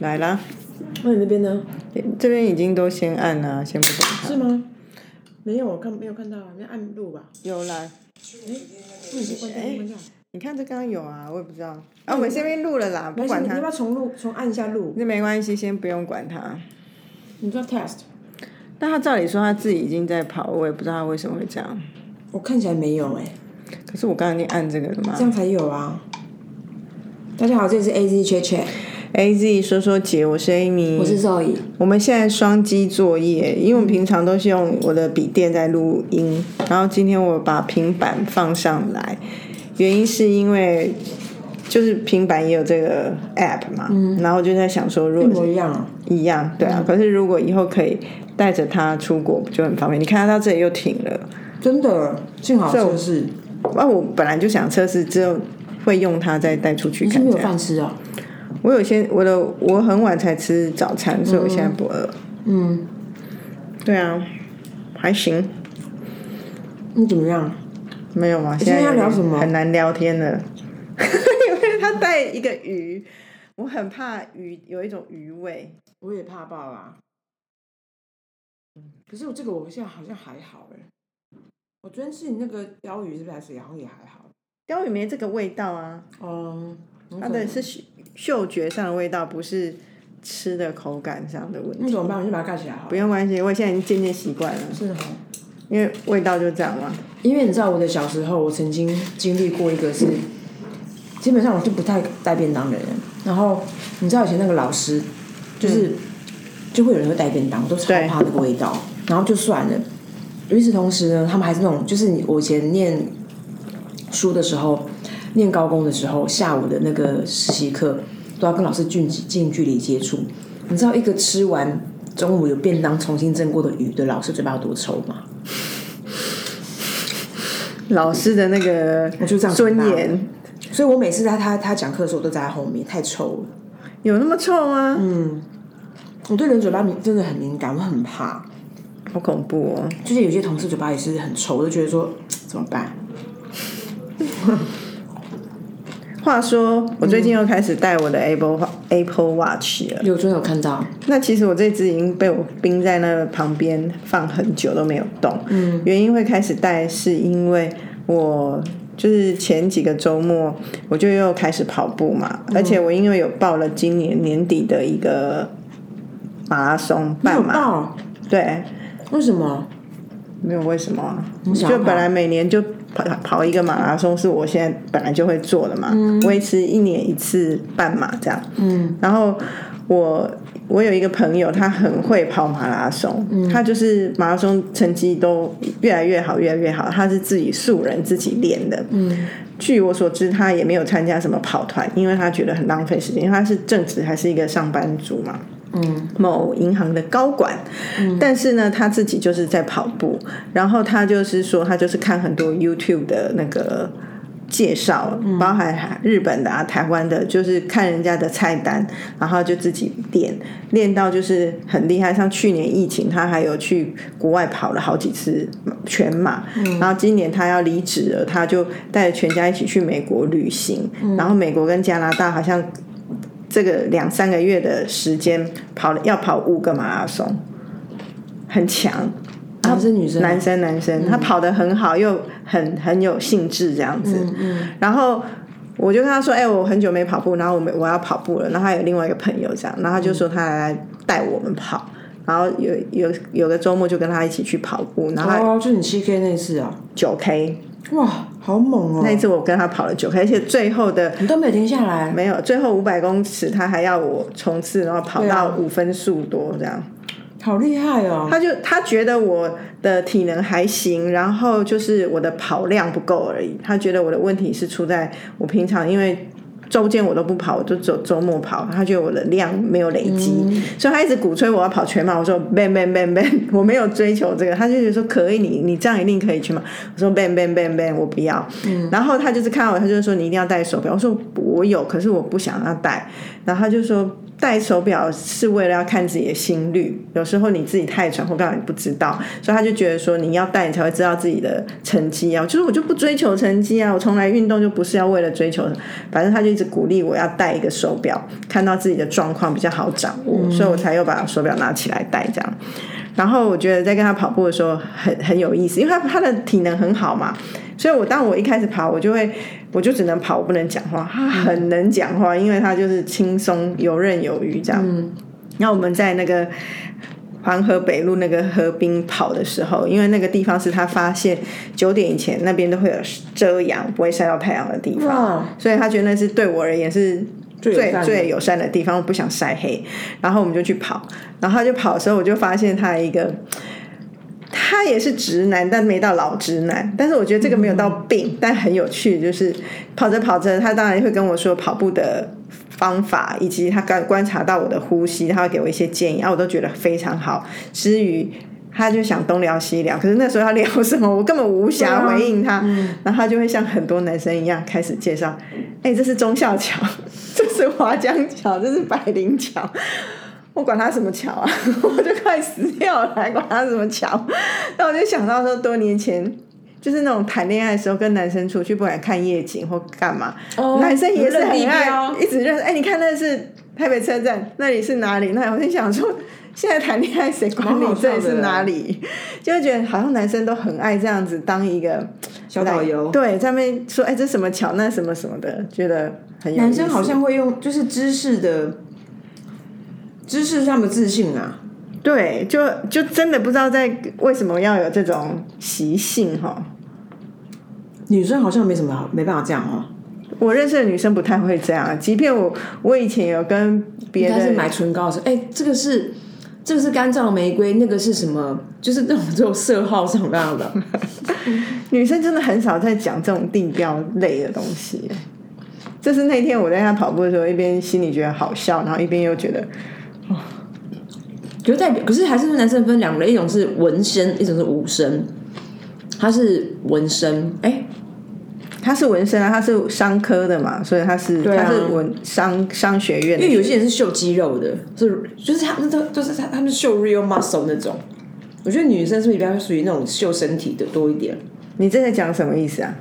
来啦，那你那边呢？这边已经都先按了，先不管它。是吗？没有，我看没有看到啊，你按录吧。有啦，哎，哎。你看这刚刚有啊，我也不知道。啊，我们这边录了啦，不管它你要不，要重录？重按一下录？那没关系，先不用管它。你说 test？但他照理说他自己已经在跑，我也不知道他为什么会这样。我看起来没有哎、可是我刚刚已经按这个了嘛这样才有啊。大家好，这里是 A Z Chat Chat，？A Z 说说姐，我是 Amy，我是 Zoe。我们现在双机作业，因为我们平常都是用我的笔电在录音，然后今天我把平板放上来，原因是因为就是平板也有这个 app 嘛，然后就在想说，如一果模一样啊。一样，对啊，可是如果以后可以带着它出国，就很方便。你看它到这里又停了，真的，幸好测试。啊，我本来就想测试之后会用它再带出去你是没有。饭吃啊？我有些我的我很晚才吃早餐，所以我现在不饿。嗯，对啊，还行。你怎么样？没有吗，现在要聊什么很难聊天的，因为他带一个鱼，我很怕鱼有一种鱼味。我也怕爆啊。可是我这个我现在好像还好哎。我昨天吃你那个鲷鱼是不是还是好像也还好？鲷鱼没这个味道啊，嗯，它的是嗅嗅觉上的味道，不是吃的口感上的问题。那怎么办？我就把它盖起来好了。不用关系，我现在已经渐渐习惯了，是哈。因为味道就这样嘛。因为你知道我的小时候，我曾经经历过一个是，基本上我就不太带便当的人。然后你知道以前那个老师，就是、就会有人会带便当，我都超对怕那个味道。然后就算了。与此同时呢，他们还是那种，就是你我以前念书的时候，念高工的时候，下午的那个实习课都要跟老师近近距离接触。你知道一个吃完中午有便当重新蒸过的鱼的老师嘴巴有多臭吗？老师的那个我就这样尊严所以我每次在他他讲课的时候，我都在他后面，太臭了。有那么臭吗？嗯，我对人嘴巴敏真的很敏感，我很怕。好恐怖哦！就是有些同事嘴巴也是很臭，我就觉得说怎么办？话说，我最近又开始戴我的 Apple Apple Watch 了。有真有看到，那其实我这只已经被我冰在那个旁边放很久都没有动。嗯，原因会开始戴，是因为我就是前几个周末我就又开始跑步嘛，而且我因为有报了今年年底的一个马拉松半马，对，为什么？没有为什么就本来每年就跑跑一个马拉松，是我现在本来就会做的嘛，维持一年一次半马这样。嗯，然后我我有一个朋友，他很会跑马拉松，他就是马拉松成绩都越来越好，越来越好。他是自己素人自己练的。嗯，据我所知，他也没有参加什么跑团，因为他觉得很浪费时间，因为他是正职还是一个上班族嘛。嗯，某银行的高管，但是呢，他自己就是在跑步，然后他就是说，他就是看很多 YouTube 的那个介绍，包含日本的啊、台湾的，就是看人家的菜单，然后就自己练，练到就是很厉害。像去年疫情，他还有去国外跑了好几次全马，然后今年他要离职了，他就带着全家一起去美国旅行，然后美国跟加拿大好像。这个两三个月的时间跑了要跑五个马拉松，很强。他是女生？男生男生，他跑得很好，又很很有兴致这样子。嗯然后我就跟他说：“哎、我很久没跑步，然后我们我要跑步了。”然后他有另外一个朋友这样，然后他就说他来带我们跑。然后有有有个周末就跟他一起去跑步，然后哦，就你七 K 那次啊，九 K，哇，好猛哦！那一次我跟他跑了九 K，而且最后的你都没有停下来，没有，最后五百公尺他还要我冲刺，然后跑到五分速多这样。好厉害哦！他就他觉得我的体能还行，然后就是我的跑量不够而已。他觉得我的问题是出在我平常因为周间我都不跑，我就走周末跑。他觉得我的量没有累积，所以他一直鼓吹我要跑全马。我说 ban ban ban ban，我没有追求这个。他就觉得说可以，你你这样一定可以去嘛。我说 ban ban ban ban，我不要。然后他就是看到我，他就说你一定要戴手表。我说我有，可是我不想要戴。然后他就说。戴手表是为了要看自己的心率，有时候你自己太喘或干嘛你不知道，所以他就觉得说你要戴你才会知道自己的成绩啊。就是我就不追求成绩啊，我从来运动就不是要为了追求，反正他就一直鼓励我要戴一个手表，看到自己的状况比较好掌握，所以我才又把手表拿起来戴这样。然后我觉得在跟他跑步的时候很很有意思，因为他他的体能很好嘛，所以我当我一开始跑，我就会我就只能跑，我不能讲话。他很能讲话，因为他就是轻松游刃有余这样。然后我们在那个黄河北路那个河滨跑的时候，因为那个地方是他发现九点以前那边都会有遮阳，不会晒到太阳的地方，所以他觉得那是对我而言是。最最友善的地方，我不想晒黑，然后我们就去跑，然后他就跑的时候，我就发现他一个，他也是直男，但没到老直男，但是我觉得这个没有到病，但很有趣，就是跑着跑着，他当然会跟我说跑步的方法，以及他刚观察到我的呼吸，他会给我一些建议，啊，我都觉得非常好。至于他就想东聊西聊，可是那时候他聊什么，我根本无暇回应他，然后他就会像很多男生一样开始介绍，哎，这是忠孝桥。这是华江桥，这是百灵桥，我管他什么桥啊，我就快死掉了，还管他什么桥？那我就想到说，多年前就是那种谈恋爱的时候，跟男生出去，不管看夜景或干嘛，男生也是很爱一直认。哎，你看那是台北车站，那里是哪里？那我就想说，现在谈恋爱谁管你这里是哪里？就会觉得好像男生都很爱这样子当一个小导游，对，在那边说，哎，这什么桥？那什么什么的，觉得很有。男生好像会用，就是知识的，知识上的自信啊。对，就就真的不知道在为什么要有这种习性哈。女生好像没什么没办法这样哦。我认识的女生不太会这样，即便我我以前有跟别人是买唇膏的时候，哎，这个是这个是干燥玫瑰，那个是什么？就是那种这种色号什么样的。女生真的很少在讲这种定标类的东西。就是那天我在他跑步的时候，一边心里觉得好笑，然后一边又觉得，哦，就代表，可是还是男生分两类，一种是纹身，一种是武身。他是纹身，哎，他是纹身啊，他是商科的嘛，所以他是他是纹商商学院。因为有些人是秀肌肉的，是就是他们都都是他他们秀 real muscle 那种。我觉得女生是不是比较属于那种秀身体的多一点？你这在讲什么意思啊？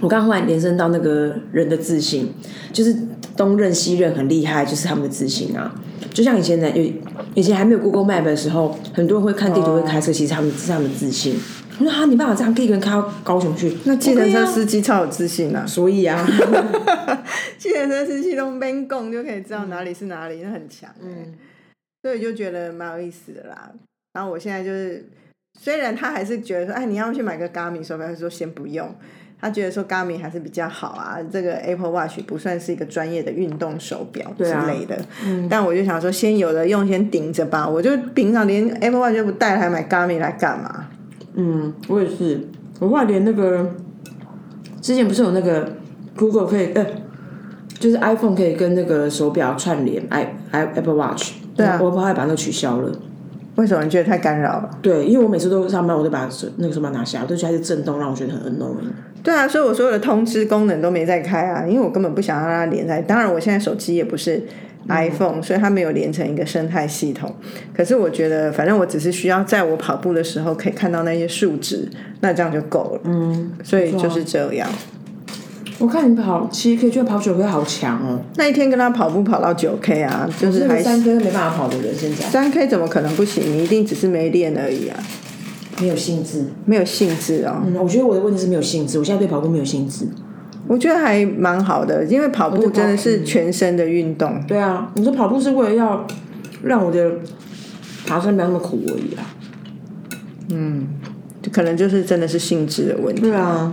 我刚刚忽然延伸到那个人的自信，就是东任西任很厉害，就是他们的自信啊。就像以前呢，有以前还没有 Google Map 的时候，很多人会看地图会开车，其实他们是他们自信。我说啊，你爸爸这样可以一个人开到高雄去？那计程车司机超有自信啊！所以啊，计程车司机都边共就可以知道哪里是哪里，那很强。嗯，所以就觉得蛮有意思的啦。然后我现在就是，虽然他还是觉得说，哎，你要去买个 Garmin 手表，他说先不用。他觉得说 Garmin 还是比较好啊，这个 Apple Watch 不算是一个专业的运动手表之类的。嗯，但我就想说，先有的用，先顶着吧。我就平常连 Apple Watch 都不带，还买 Garmin 来干嘛？嗯，我也是。我后来连那个之前不是有那个 Google 可以，呃，就是 iPhone 可以跟那个手表串联，i i Apple Watch。对啊，我后来把那个取消了。为什么你觉得太干扰了？对，因为我每次都上班，我都把那个手表拿下，我都觉得它是震动，让我觉得很 annoying。对啊，所以我所有的通知功能都没在开啊，因为我根本不想让它连在。当然，我现在手机也不是 iPhone，所以它没有连成一个生态系统。可是我觉得，反正我只是需要在我跑步的时候可以看到那些数值，那这样就够了。嗯，所以就是这样。我看你跑七 K，觉得跑九 K 好强哦。那一天跟他跑步跑到九 K 啊，就是还三 K 没办法跑的人，现在三 K 怎么可能不行？你一定只是没练而已啊。没有兴致，没有兴致哦。嗯，我觉得我的问题是没有兴致。我现在对跑步没有兴致。我觉得还蛮好的，因为跑步真的是全身的运动。对啊，你说跑步是为了要让我的爬山没有那么苦而已啊。嗯，可能就是真的是性质的问题。对啊，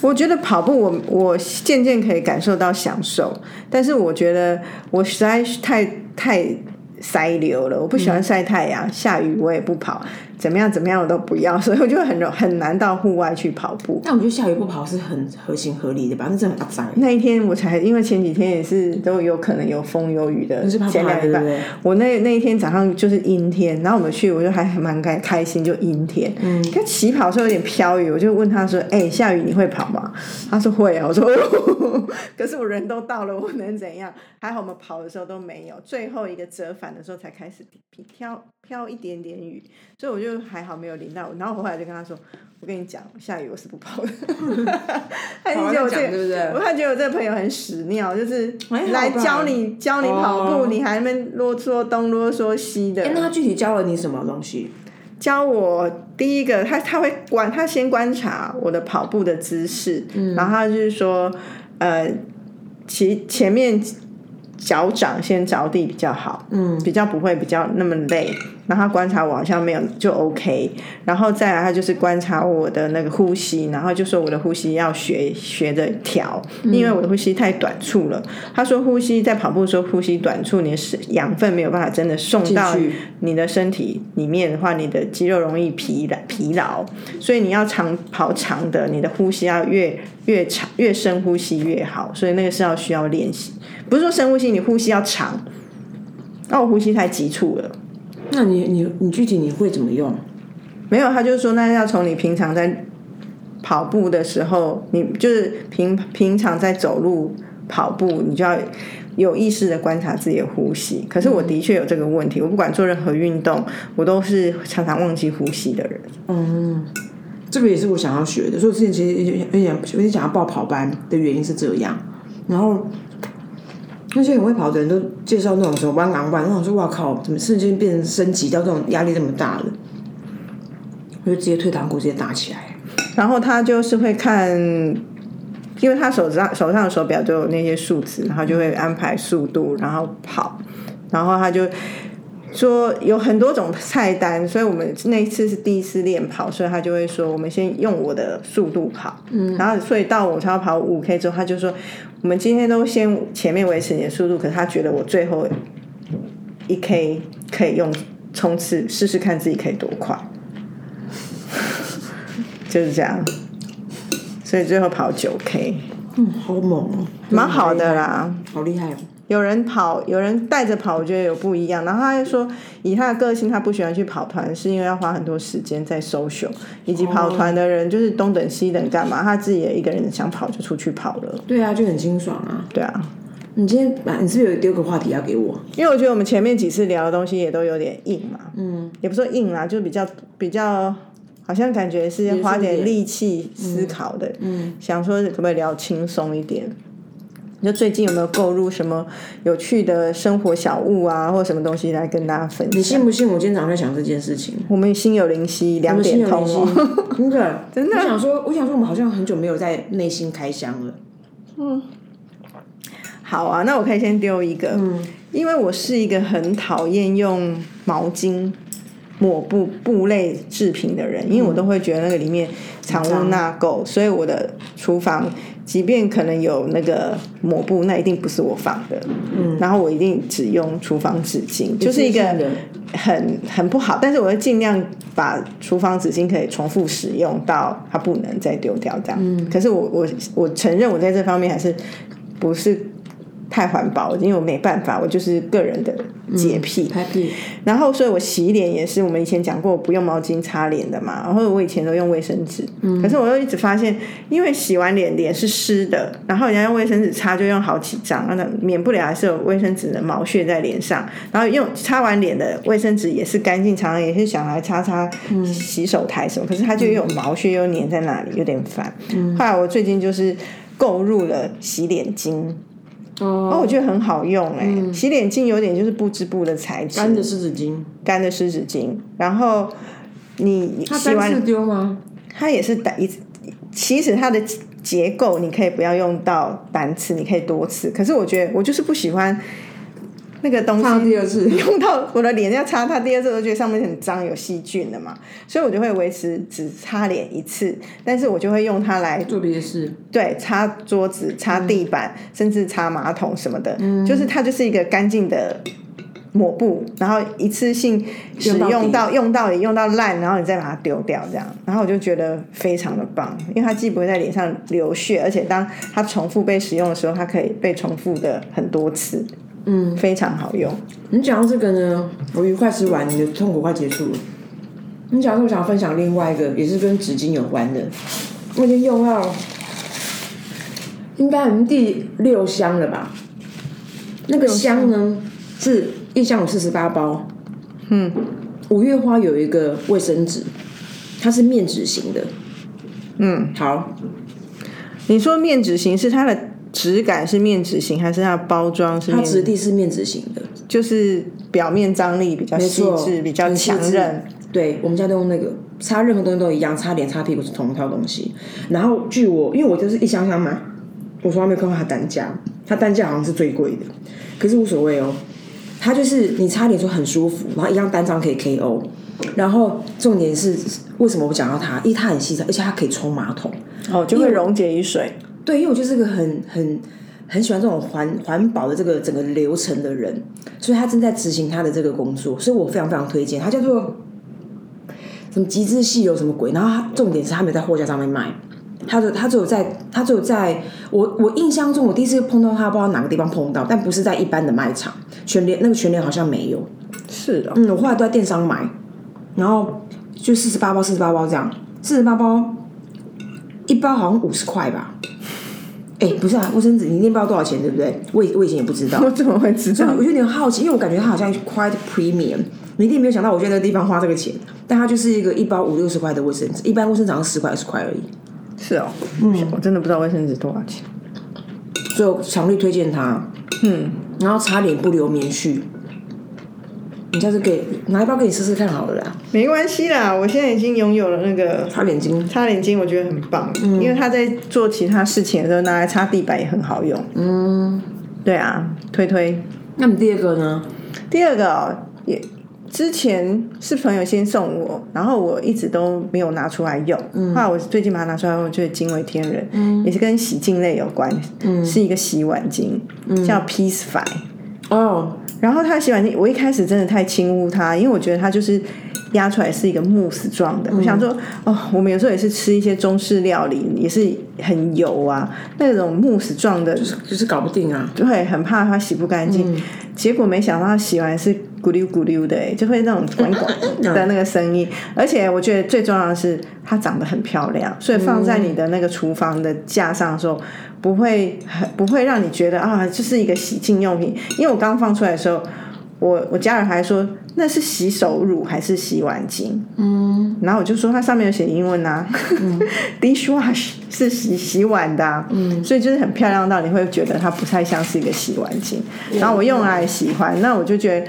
我觉得跑步，我我渐渐可以感受到享受，但是我觉得我实在是太太。晒流了，我不喜欢晒太阳，下雨我也不跑。怎么样怎么样我都不要，所以我就很容很难到户外去跑步。但我觉得下雨不跑是很合情合理的吧？那真的很脏。那一天我才，因为前几天也是都有可能有风有雨的，前两礼拜我那那一天早上就是阴天，然后我们去，我就还蛮开开心，就阴天。嗯，跟起跑的时候有点飘雨，我就问他说：“哎、下雨你会跑吗？”他说会啊。我说：“哎呦，可是我人都到了，我能怎样？”还好我们跑的时候都没有，最后一个折返的时候才开始飘飘一点点雨，所以我就还好没有淋到。然后我后来就跟他说：“我跟你讲，下雨我是不跑的。”他觉得我这我他觉得我这个朋友很屎尿，就是来教你教你跑步，哦你还那边啰嗦东啰嗦西的。哎、那他具体教了你什么东西？教我第一个，他他会观，他先观察我的跑步的姿势，然后他就是说，呃，其前面脚掌先着地比较好，嗯，比较不会比较那么累。然后观察我好像没有就 OK，然后再来他就是观察我的那个呼吸，然后就说我的呼吸要学学着调，因为我的呼吸太短促了。他说呼吸在跑步的时候呼吸短促，你的是养分没有办法真的送到你的身体里面的话，你的肌肉容易疲劳疲劳，所以你要长跑长的，你的呼吸要越越长越深呼吸越好，所以那个是要需要练习，不是说深呼吸，你呼吸要长。那我呼吸太急促了，那你你你具体你会怎么用？没有，他就是说那要从你平常在跑步的时候，你就是平平常在走路跑步，你就要有意识的观察自己的呼吸。可是我的确有这个问题，我不管做任何运动，我都是常常忘记呼吸的人。嗯这个也是我想要学的，所以我之前其实有点有点有点想要报跑班的原因是这样。然后那些很会跑的人都介绍那种什么弯昂弯，我想说哇靠，怎么瞬间变成升级到这种压力这么大了？我就直接退堂鼓直接打起来。然后他就是会看，因为他手上手上的手表都有那些数字，然后就会安排速度，然后跑，然后他就说有很多种菜单，所以我们那一次是第一次练跑，所以他就会说我们先用我的速度跑，嗯，然后所以到我要跑五 K 之后，他就说我们今天都先前面维持你的速度，可是他觉得我最后一 K 可以用冲刺试试看自己可以多快。就是这样，所以最后跑九 K，嗯，好猛哦，蛮好的啦。好厉害哦。有人跑，有人带着跑，我觉得有不一样。然后他就说，以他的个性，他不喜欢去跑团，是因为要花很多时间在 social，以及跑团的人就是东等西等干嘛，他自己也一个人想跑就出去跑了。对啊，就很清爽啊。对啊，你今天啊，你是不是有丢个话题要给我？因为我觉得我们前面几次聊的东西也都有点硬嘛，嗯，也不说硬啦，就比较比较，好像感觉是要花点力气思考的，嗯，想说可不可以聊轻松一点。你就最近有没有购入什么有趣的生活小物啊，或者什么东西来跟大家分享你？信不信？我今天早上在想这件事情。我们心有灵犀，两点通哦。真的 真的我想说，我想说，我们好像很久没有在内心开箱了。嗯好啊，那我可以先丢一个，嗯，因为我是一个很讨厌用毛巾抹布布类制品的人，因为我都会觉得那个里面藏污纳垢，所以我的厨房即便可能有那个抹布，那一定不是我放的，嗯，然后我一定只用厨房纸巾，就是一个很很不好，但是我会尽量把厨房纸巾可以重复使用到它不能再丢掉这样。嗯，可是我我我承认我在这方面还是不是太环保，因为我没办法，我就是个人的洁癖。然后，所以我洗脸也是，我们以前讲过，我不用毛巾擦脸的嘛。然后我以前都用卫生纸，可是我又一直发现，因为洗完脸脸是湿的，然后人家用卫生纸擦就用好几张，那免不了还是有卫生纸的毛屑在脸上。然后用擦完脸的卫生纸也是干净，常常也是想来擦擦洗手台什么，可是它就有毛屑又粘在那里，有点烦。后来我最近就是购入了洗脸巾。哦，我觉得很好用哎、洗脸巾有点就是不织布的材质，干的湿纸巾，干的湿纸巾，然后你它洗完单次丢吗？它也是单一，其实它的结构你可以不要用到单次，你可以多次。可是我觉得我就是不喜欢那个东擦西第二次，用到我的脸要擦它第二次，我就觉得上面很脏有细菌的嘛，所以我就会维持只擦脸一次，但是我就会用它来做别的事。对，擦桌子、擦地板，甚至擦马桶什么的，就是它就是一个干净的抹布，然后一次性使用到用到用到底用到烂，然后你再把它丢掉，这样，然后我就觉得非常的棒，因为它既不会在脸上流血，而且当它重复被使用的时候，它可以被重复的很多次，嗯，非常好用。你讲到这个呢，我愉快吃完，你的痛苦快结束了。你讲到我想分享另外一个，也是跟纸巾有关的，我已经用到应该我们第六箱了吧？那个箱呢是一箱有四十八包，嗯，五月花有一个卫生纸，它是面纸型的，嗯，好，你说面纸型是它的质感是面纸型，还是它的包装是它面质地是面纸型的，就是表面张力比较细错致，比较强韧。对，我们家都用那个，擦任何东西都一样，擦脸、擦屁股是同一套东西。然后据我，因为我就是一箱箱买，我从来没有看过它单价，它单价好像是最贵的，可是无所谓哦。它就是你擦脸的时候很舒服，然后一样单张可以 KO。然后重点是为什么我讲到它？因为它很细致，而且它可以冲马桶。哦，就会溶解于水。对，因为我就是个很很很喜欢这种环环保的这个整个流程的人，所以他正在执行他的这个工作，所以我非常非常推荐。他叫做什么极致细油什么鬼，然后它重点是他没有在货架上面卖，他只他只有在他只有在我我印象中，我第一次碰到他，不知道哪个地方碰到，但不是在一般的卖场，全联那个全联好像没有。是的，嗯，我后来都在电商买，然后就四十八包，四十八包这样，四十八包，一包好像五十块吧。哎、不是啊，卫生纸你那包多少钱，对不对？我以我以前也不知道，我怎么会知道？我有点好奇，因为我感觉它好像 quite premium，你一定没有想到我在那个地方花这个钱，但它就是一个一包五六十块的卫生纸，一般卫生纸好像十块二十块而已，是哦，嗯，我真的不知道卫生纸多少钱。所以我强力推荐它。嗯，然后擦脸不留棉絮，你下次给拿一包给你试试看好了啦，没关系啦，我现在已经拥有了那个擦脸巾。擦脸巾，我觉得很棒，嗯因为它在做其他事情的时候拿来擦地板也很好用。嗯，对啊，推推。那么第二个呢？第二个哦，也之前是朋友先送我，然后我一直都没有拿出来用。嗯，后来我最近把它拿出来用，我觉得惊为天人。嗯，也是跟洗净类有关，嗯，是一个洗碗巾，叫 Peacefy。哦，然后它的洗碗机，我一开始真的太轻忽它，因为我觉得它就是压出来是一个慕斯状的。我想说，哦，我们有时候也是吃一些中式料理，也是很油啊，那种慕斯状的，就是就是搞不定啊。就会很怕它洗不干净。结果没想到它洗完是咕溜咕溜的，就会那种管管 的那个声音。而且我觉得最重要的是，它长得很漂亮，所以放在你的那个厨房的架上的时候，不会很不会让你觉得啊，这是一个洗净用品。因为我刚放出来的时候，我我家人还说那是洗手乳还是洗碗巾？嗯，然后我就说它上面有写英文啊、d i s h w a s h 是洗洗碗的、啊，嗯，所以就是很漂亮到你会觉得它不太像是一个洗碗巾。然后我用来喜欢，那我就觉得。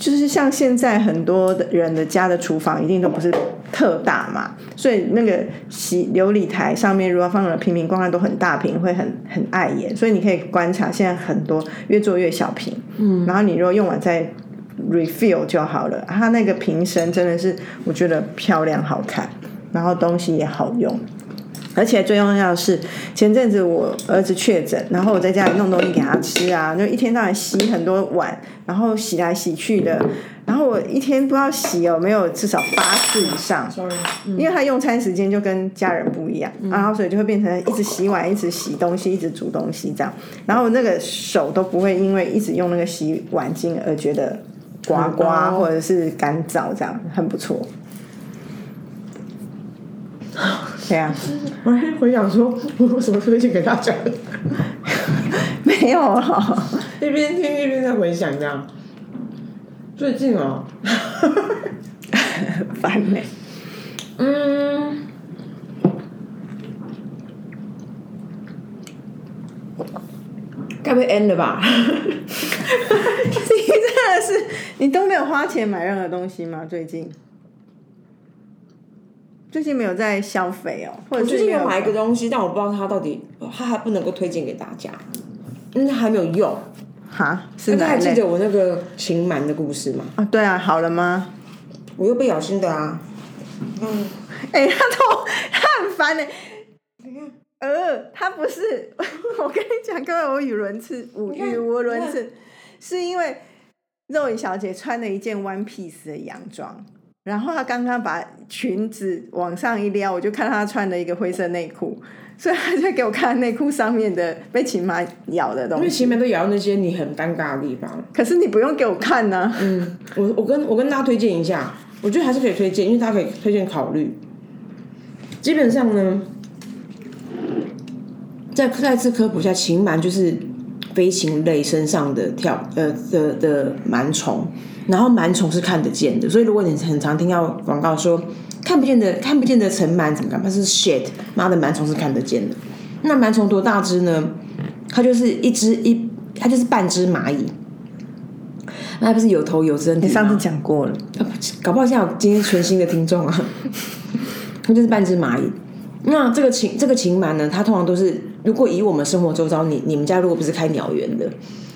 就是像现在很多的人的家的厨房一定都不是特大嘛，所以那个洗琉璃台上面如果放了瓶瓶罐罐都很大瓶，会很很碍眼。所以你可以观察现在很多越做越小瓶，嗯，然后你如果用完再 refill 就好了。它那个瓶身真的是我觉得漂亮好看，然后东西也好用。而且最重要的是，前阵子我儿子确诊，然后我在家里弄东西给他吃啊，就一天到晚洗很多碗，然后洗来洗去的，然后我一天不知道洗有没有至少八次以上，因为他用餐时间就跟家人不一样，然后所以就会变成一直洗碗、一直洗东西、一直煮东西这样，然后那个手都不会因为一直用那个洗碗巾而觉得刮刮或者是干燥，这样很不错。对啊，我还回想说，我有什么推荐给大家的？没有了。一边听一边在回想这样。最近哦，烦呢、嗯，该不会 end 了吧？你真的是，你都没有花钱买任何东西吗？最近？最近没有在消费哦，或者我最近有买一个东西，但我不知道它到底，它还不能够推荐给大家，因为它还没有用。哈，是大家哪一类还记得我那个情满的故事吗？啊？对啊，好了吗？我又被咬心的啊！嗯哎、他都他很烦呢、呃，他不是，我跟你讲，各位，我语伦次，语语无伦次，是因为肉姨小姐穿了一件 one piece 的洋装，然后他刚刚把裙子往上一撩，我就看到她穿了一个灰色内裤，所以她就给我看内裤上面的被秦妈咬的东西因为东西。前面都咬到那些你很尴尬的地方。可是你不用给我看呢、嗯，我我跟我跟大家推荐一下，我觉得还是可以推荐，因为大家可以推荐考虑。基本上呢，再再次科普一下，禽螨就是飞禽类身上的跳呃的的螨虫，然后螨虫是看得见的，所以如果你很常听到广告说看不见的看不见的尘螨怎么干嘛是 shit，妈的螨虫是看得见的。那螨虫多大只呢？它就是一只一，它就是半只蚂蚁。那它不是有头有身体？你上次讲过了，搞不好现在有今天全新的听众啊，它就是半只蚂蚁。那这个禽这个禽螨呢，它通常都是，如果以我们生活周遭，你你们家如果不是开鸟园的，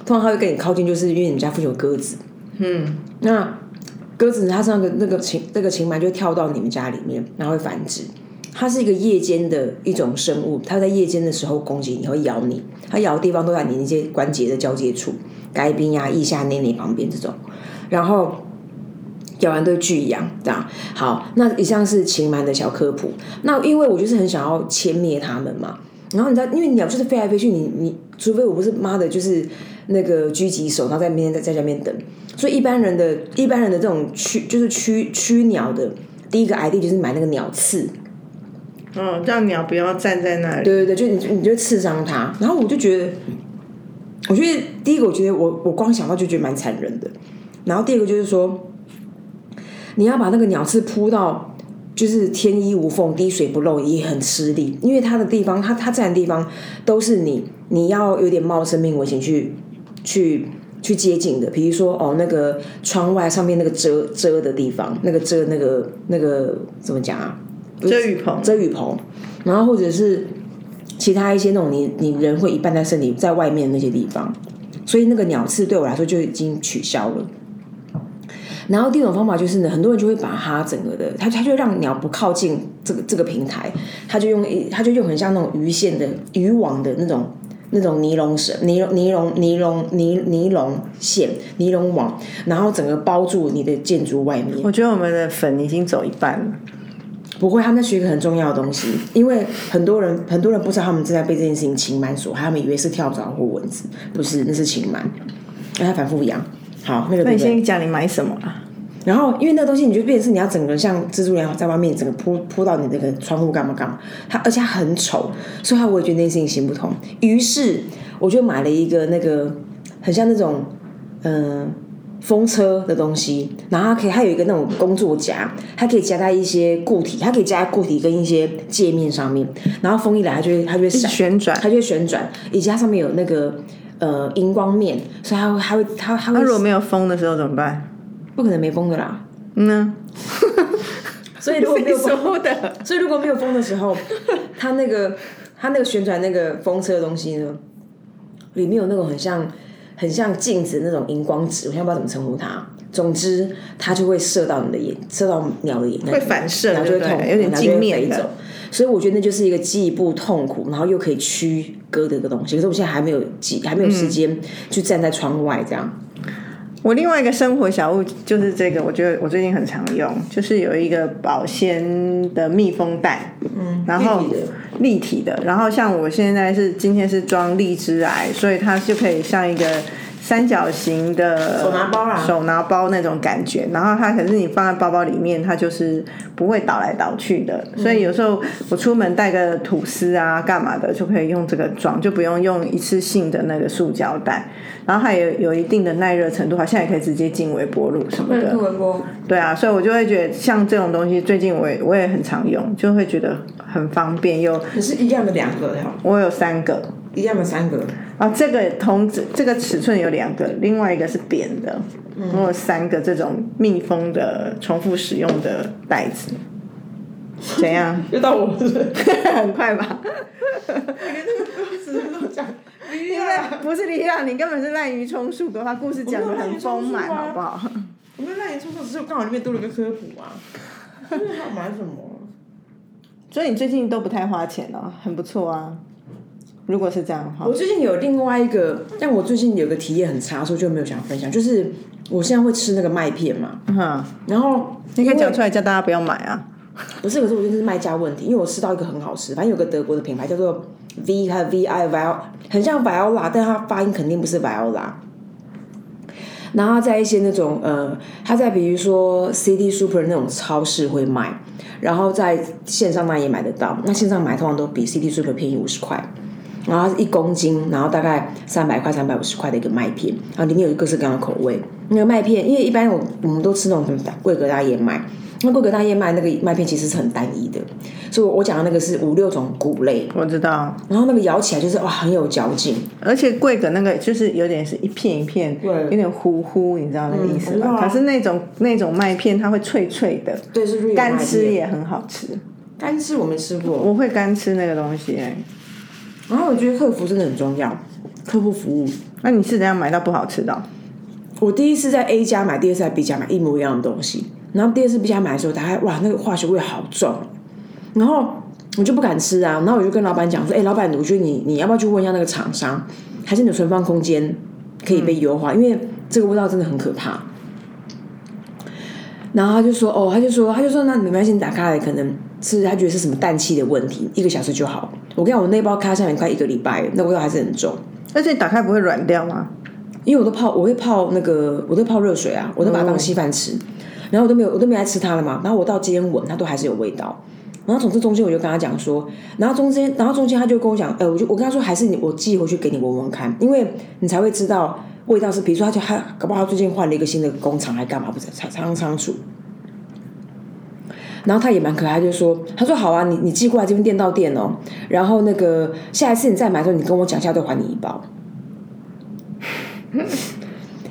通常它会跟你靠近，就是因为你们家附近有鸽子。嗯，那鸽子它上的那个情那个情螨就跳到你们家里面，然后会繁殖。它是一个夜间的一种生物，它在夜间的时候攻击你，会咬你。它咬的地方都在你那些关节的交界处，该冰呀、腋下、内内旁边这种。然后咬完都巨痒，这样。好，那以上是情螨的小科普。那因为我就是很想要歼灭它们嘛，然后你知道，因为鸟就是飞来飞去，你你除非我不是妈的，就是那个狙击手，然后在那边在在下面等，所以一般人的一般人的这种驱就是驱驱鸟的第一个 ID 就是买那个鸟刺，嗯，让鸟不要站在那里。对对对，就你你就刺伤它。然后我就觉得，我觉得第一个，我觉得我我光想到就觉得蛮残忍的。然后第二个就是说，你要把那个鸟刺铺到就是天衣无缝、滴水不漏，也很吃力，因为它的地方，它它站的地方都是你你要有点冒生命危险去去。去接近的，比如说哦，那个窗外上面那个遮遮的地方，那个遮那个那个怎么讲啊？遮雨棚，遮雨棚，然后或者是其他一些那种你你人会一半在身体在外面那些地方，所以那个鸟刺对我来说就已经取消了。然后第二种方法就是呢，很多人就会把它整个的，它它就让鸟不靠近这个这个平台，它就用一他就用很像那种鱼线的渔网的那种那种尼龙绳、尼龙尼龙尼龙尼尼龙线、尼龙网，然后整个包住你的建筑外面。我觉得我们的粉已经走一半了。不会，他们在学一个很重要的东西，因为很多人很多人不知道他们正在被这件事情禽螨所害，他们以为是跳蚤或蚊子，不是，那是情螨，让它反复痒。好，那个那你？先讲你买什么啊？然后因为那个东西，你就变成是你要整个像蜘蛛一样在外面整个铺铺到你那个窗户干嘛干嘛，它而且它很丑，所以它我也觉得那件事情行不通。于是我就买了一个那个很像那种嗯、呃风车的东西，然后它可以它有一个那种工作夹，它可以夹在一些固体，它可以夹在固体跟一些界面上面，然后风一来它就会它就会闪旋转。它就会旋转，以及它上面有那个呃荧光面，所以它会它会它它会那如果没有风的时候怎么办？不可能没风的啦。嗯呢？所以如果没有风，的，所以如果没有风的时候，它那个它那个旋转那个风车的东西呢，里面有那种很像很像镜子那种荧光纸，我现在不知道怎么称呼它。总之，它就会射到你的眼，射到鸟的眼，会反射对不对鸟就会痛，有点镜面的飞走。所以我觉得那就是一个既不痛苦，然后又可以驱歌的一个东西。可是我现在还没有机，还没有时间去站在窗外这样。我另外一个生活小物就是这个，我觉得我最近很常用，就是有一个保鲜的密封袋，嗯，然后立体的立体的，然后像我现在是今天是装荔枝癌，所以它就可以像一个三角形的手拿包啊？手拿包那种感觉，然后它可是你放在包包里面，它就是不会倒来倒去的，所以有时候我出门带个吐司啊干嘛的，就可以用这个装，就不用用一次性的那个塑胶袋，然后它也有一定的耐热程度，好像也可以直接进微波炉什么的。微波，对啊，所以我就会觉得像这种东西，最近我也我也很常用，就会觉得很方便又可是一样的两个哈，我有三个。一样的三个。啊，这个同这个尺寸有两个，另外一个是扁的，我有三个这种密封的重复使用的袋子，怎样？又到我是不是？很快吧？因为不是李亮，你根本是滥竽充数，把他故事讲的很丰满，好不好？我们那年初只是刚好里面多了个科普啊。还买什么？所以你最近都不太花钱哦，很不错啊。如果是这样的话我，最近有另外一个，但我最近有个体验很差，所以就没有想分享。就是我现在会吃那个麦片嘛，哈，然后你可以讲出来叫大家不要买啊。不是，可是我觉得这是卖家问题，因为我吃到一个很好吃，反正有个德国的品牌叫做 V 还有 V I Viol，很像 Viola，但它发音肯定不是 Viola。然后在一些那种呃，它在比如说 City Super 那种超市会卖，然后在线上那也买得到。那线上买通常都比 City Super 便宜五十块，然后一公斤，然后大概三百块、三百五十块的一个麦片，然后里面有各式各样的口味。那个麦片，因为一般我我们都吃那种什么贵格大燕麦。那贵格大燕麦那个麦片其实是很单一的，所以我讲的那个是五六种谷类，我知道。然后那个咬起来就是哇很有嚼劲，而且贵格那个就是有点是一片一片，有点糊糊，你知道那个意思吧？可是那种那种麦片它会脆脆的，对，是干吃也很好吃。干吃我没吃过，我会干吃那个东西哎。然后我觉得客服真的很重要，客户服务。那你是怎样买到不好吃的？我第一次在 A 家买，第二次在 B 家买一模一样的东西。然后第二次 B 家买的时候，打开哇，那个化学味好重，然后我就不敢吃啊。然后我就跟老板讲说：“哎，老板，我觉得你你要不要去问一下那个厂商，还是你的存放空间可以被优化？因为这个味道真的很可怕。”然后他就说：“哦，他就说，他就说，那没关系，你打开来，可能是他觉得是什么氮气的问题，一个小时就好。我跟你讲，我那包开下面快一个礼拜，那味道还是很重。而且打开不会软掉吗？因为我都泡，我会泡那个，我都泡热水啊，我都把它当稀饭吃。”然后我都没有，我都没来吃它了嘛。然后我到今天闻，它都还是有味道。然后从这中间我就跟他讲说，然后中间，然后中间他就跟我讲，呃，我就我跟他说，还是你我寄回去给你闻闻看，因为你才会知道味道是。比如说，他就他搞不好他最近换了一个新的工厂，还干嘛不是仓仓仓储。然后他也蛮可爱，就说，他说好啊，你你寄过来这边店到店哦。然后那个下一次你再买的时候，你跟我讲一下，都还你一包。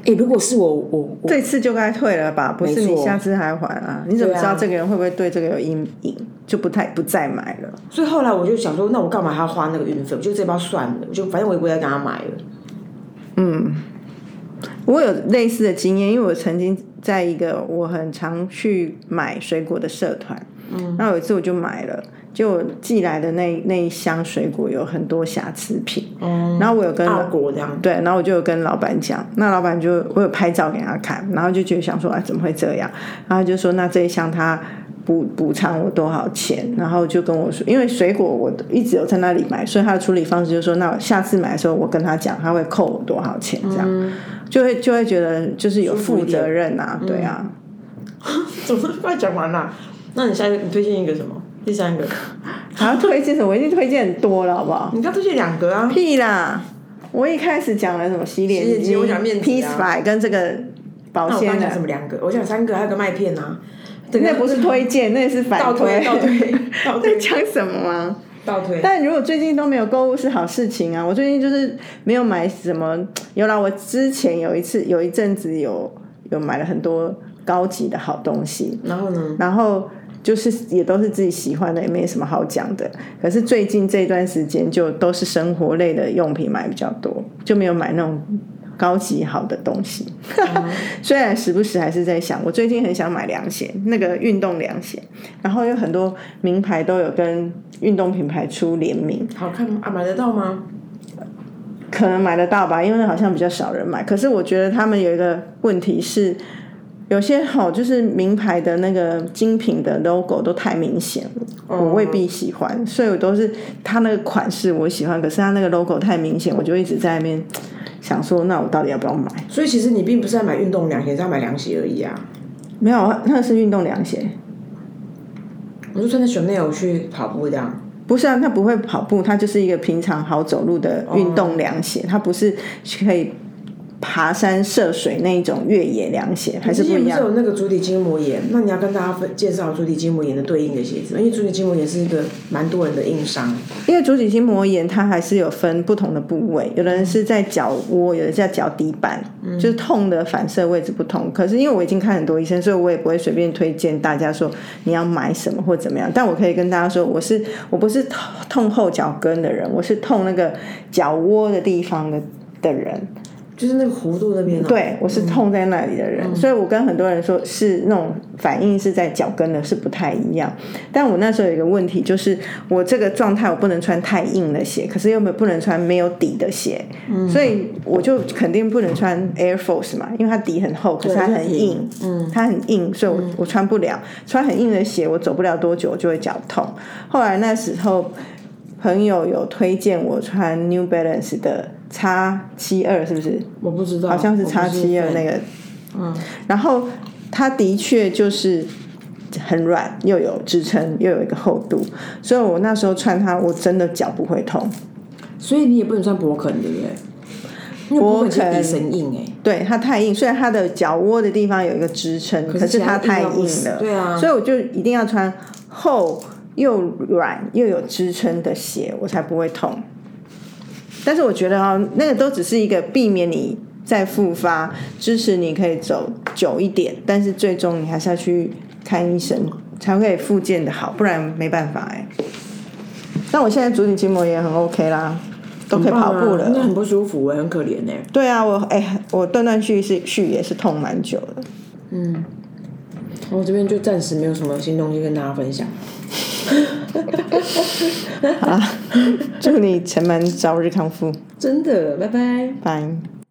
哎，如果是我，我这次就该退了吧？不是你下次还还啊？你怎么知道这个人会不会对这个有阴影？就不太不再买了。所以后来我就想说，那我干嘛还要花那个运费？我就这包算了，我就反正我也不会再跟他买了。嗯，我有类似的经验，因为我曾经在一个我很常去买水果的社团，嗯，那有一次我就买了。就寄来的那那一箱水果有很多瑕疵品，嗯然后我有跟果这样。对，然后我就有跟老板讲，那老板就我有拍照给他看，然后就觉得想说啊怎么会这样，然后就说那这一箱他补补偿我多少钱，然后就跟我说，因为水果我一直有在那里买，所以他的处理方式就是说，那下次买的时候我跟他讲，他会扣我多少钱，这样就会就会觉得就是有负责任啊，对啊，怎么快讲完了？那你下你推荐一个什么？第三个 还要推荐什么？我已经推荐很多了，好不好？你刚推荐两个啊？屁啦！我一开始讲了什么洗脸机？我讲面纸啊，跟这个保鲜的。什么两个？我讲三个，还有个麦片啊。那不是推荐，那是反推。倒推，倒推。在 讲什么吗？倒推。但如果最近都没有购物是好事情啊！我最近就是没有买什么。有了，我之前有一次有一阵子有有买了很多高级的好东西。然后呢？然后。就是也都是自己喜欢的，也没什么好讲的。可是最近这段时间，就都是生活类的用品买比较多，就没有买那种高级好的东西。虽然时不时还是在想，我最近很想买凉鞋，那个运动凉鞋，然后有很多名牌都有跟运动品牌出联名，好看吗？啊，买得到吗？可能买得到吧，因为好像比较少人买。可是我觉得他们有一个问题是。有些好就是名牌的那个精品的 logo 都太明显了，我未必喜欢，所以我都是它那个款式我喜欢，可是它那个 logo 太明显，我就一直在那边想说，那我到底要不要买？所以其实你并不是在买运动凉鞋，是在买凉鞋而已啊。没有，那是运动凉鞋。我就穿着 Chanel 去跑步这样。不是啊，它不会跑步，它就是一个平常好走路的运动凉鞋，它不是可以。爬山涉水那一种越野凉鞋还是不一样。是有那个足底筋膜炎，那你要跟大家分介绍足底筋膜炎的对应的鞋子，因为足底筋膜炎是一个蛮多人的硬伤。因为足底筋膜炎它还是有分不同的部位，有的人是在脚窝，有的在脚底板，就是痛的反射位置不同。可是因为我已经看很多医生，所以我也不会随便推荐大家说你要买什么或怎么样。但我可以跟大家说，我是我不是痛后脚跟的人，我是痛那个脚窝的地方的的人。就是那个弧度那边、哦。对，我是痛在那里的人，所以我跟很多人说是那种反应是在脚跟的，是不太一样。但我那时候有一个问题，就是我这个状态我不能穿太硬的鞋，可是又没不能穿没有底的鞋，所以我就肯定不能穿 Air Force 嘛，因为它底很厚，可是它很硬，嗯，它很硬，所以我我穿不了。穿很硬的鞋，我走不了多久我就会脚痛。后来那时候朋友有推荐我穿 New Balance 的叉七二，是不是？我不知道，好像是叉七二那个，嗯，然后它的确就是很软，又有支撑，又有一个厚度，所以我那时候穿它，我真的脚不会痛。所以你也不能穿勃肯，对不对？因为勃肯是底神硬哎、对它太硬，虽然它的脚窝的地方有一个支撑，可是它太硬了，对啊，所以我就一定要穿厚又软又有支撑的鞋，我才不会痛。但是我觉得啊、那个都只是一个避免你再复发，支持你可以走久一点，但是最终你还是要去看医生，才会复健的好，不然没办法哎。但我现在足底筋膜也很 OK 啦，都可以跑步了。那很不舒服哎、很可怜哎、对啊，我哎、我断断续续续也是痛蛮久的。嗯我这边就暂时没有什么新东西跟大家分享。祝你前门早日康复，真的，拜拜。拜。